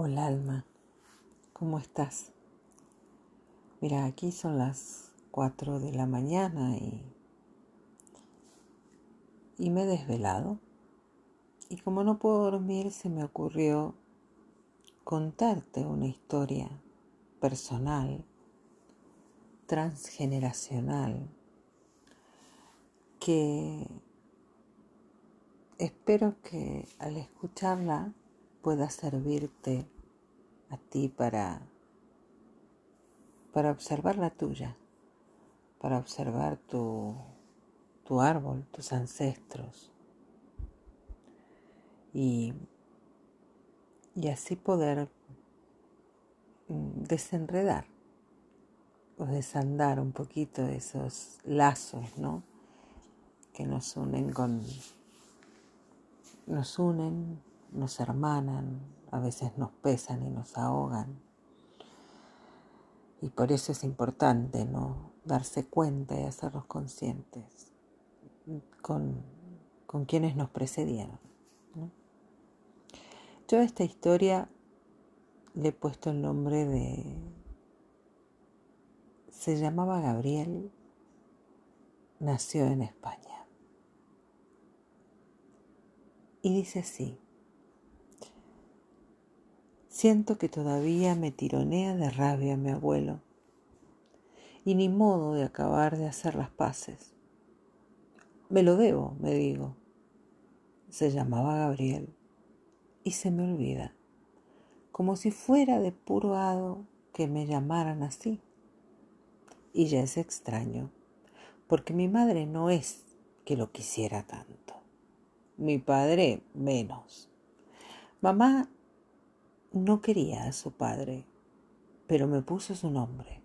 Hola alma, ¿cómo estás? Mira, aquí son las 4 de la mañana y, y me he desvelado. Y como no puedo dormir, se me ocurrió contarte una historia personal, transgeneracional, que espero que al escucharla pueda servirte a ti para, para observar la tuya, para observar tu, tu árbol, tus ancestros. Y, y así poder mm, desenredar o desandar un poquito esos lazos, ¿no? Que nos unen con, nos unen nos hermanan, a veces nos pesan y nos ahogan. Y por eso es importante ¿no? darse cuenta y hacerlos conscientes con, con quienes nos precedieron. Yo a esta historia le he puesto el nombre de... Se llamaba Gabriel, nació en España. Y dice así. Siento que todavía me tironea de rabia mi abuelo, y ni modo de acabar de hacer las paces. Me lo debo, me digo. Se llamaba Gabriel, y se me olvida, como si fuera de puro hado que me llamaran así. Y ya es extraño, porque mi madre no es que lo quisiera tanto, mi padre menos. Mamá no quería a su padre, pero me puso su nombre.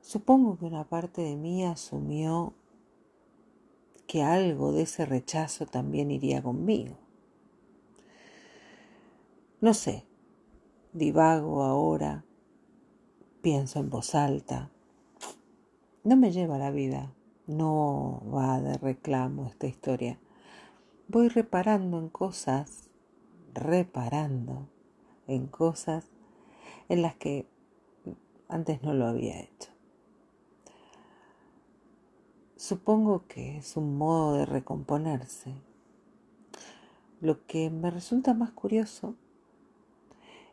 Supongo que una parte de mí asumió que algo de ese rechazo también iría conmigo. No sé, divago ahora, pienso en voz alta. No me lleva la vida, no va de reclamo esta historia. Voy reparando en cosas reparando en cosas en las que antes no lo había hecho. Supongo que es un modo de recomponerse. Lo que me resulta más curioso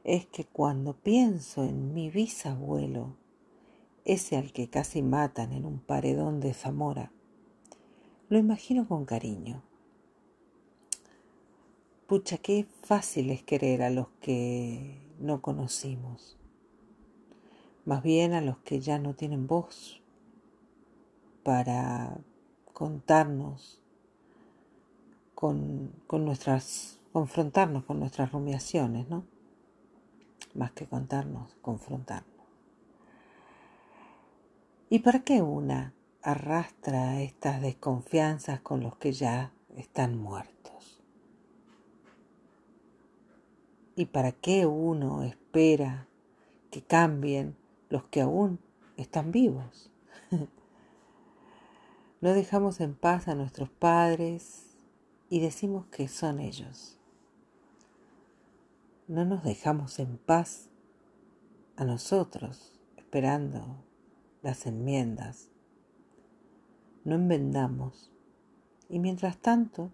es que cuando pienso en mi bisabuelo, ese al que casi matan en un paredón de Zamora, lo imagino con cariño Pucha, qué fácil es querer a los que no conocimos, más bien a los que ya no tienen voz para contarnos con, nuestras, confrontarnos con nuestras rumiaciones, ¿no? Más que contarnos, confrontarnos. ¿Y para qué una arrastra estas desconfianzas con los que ya están muertos? ¿Y para qué uno espera que cambien los que aún están vivos? no dejamos en paz a nuestros padres y decimos que son ellos. No nos dejamos en paz a nosotros esperando las enmiendas. No enmendamos y mientras tanto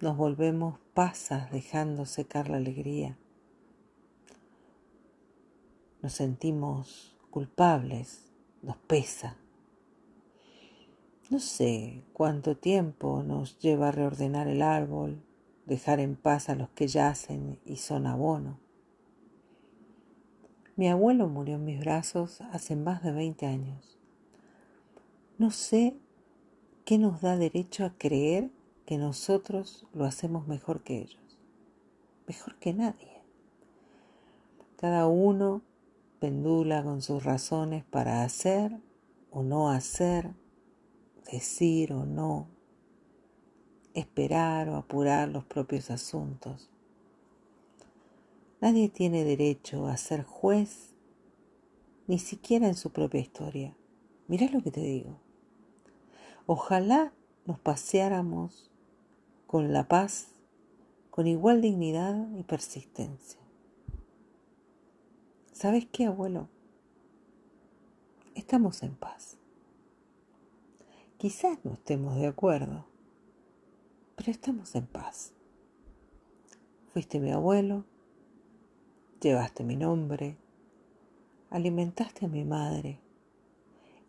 nos volvemos pasas dejando secar la alegría. Nos sentimos culpables, nos pesa. No sé cuánto tiempo nos lleva a reordenar el árbol, dejar en paz a los que yacen y son abono. Mi abuelo murió en mis brazos hace más de 20 años. No sé qué nos da derecho a creer que nosotros lo hacemos mejor que ellos, mejor que nadie. Cada uno pendula con sus razones para hacer o no hacer, decir o no, esperar o apurar los propios asuntos. Nadie tiene derecho a ser juez, ni siquiera en su propia historia. Mirá lo que te digo. Ojalá nos paseáramos con la paz con igual dignidad y persistencia. ¿Sabes qué, abuelo? Estamos en paz. Quizás no estemos de acuerdo, pero estamos en paz. Fuiste mi abuelo, llevaste mi nombre, alimentaste a mi madre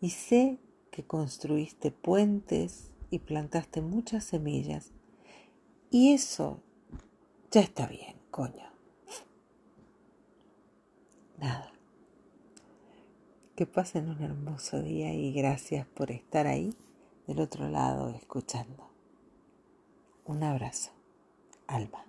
y sé que construiste puentes y plantaste muchas semillas y eso ya está bien, coño. Nada. Que pasen un hermoso día y gracias por estar ahí del otro lado escuchando. Un abrazo, Alma.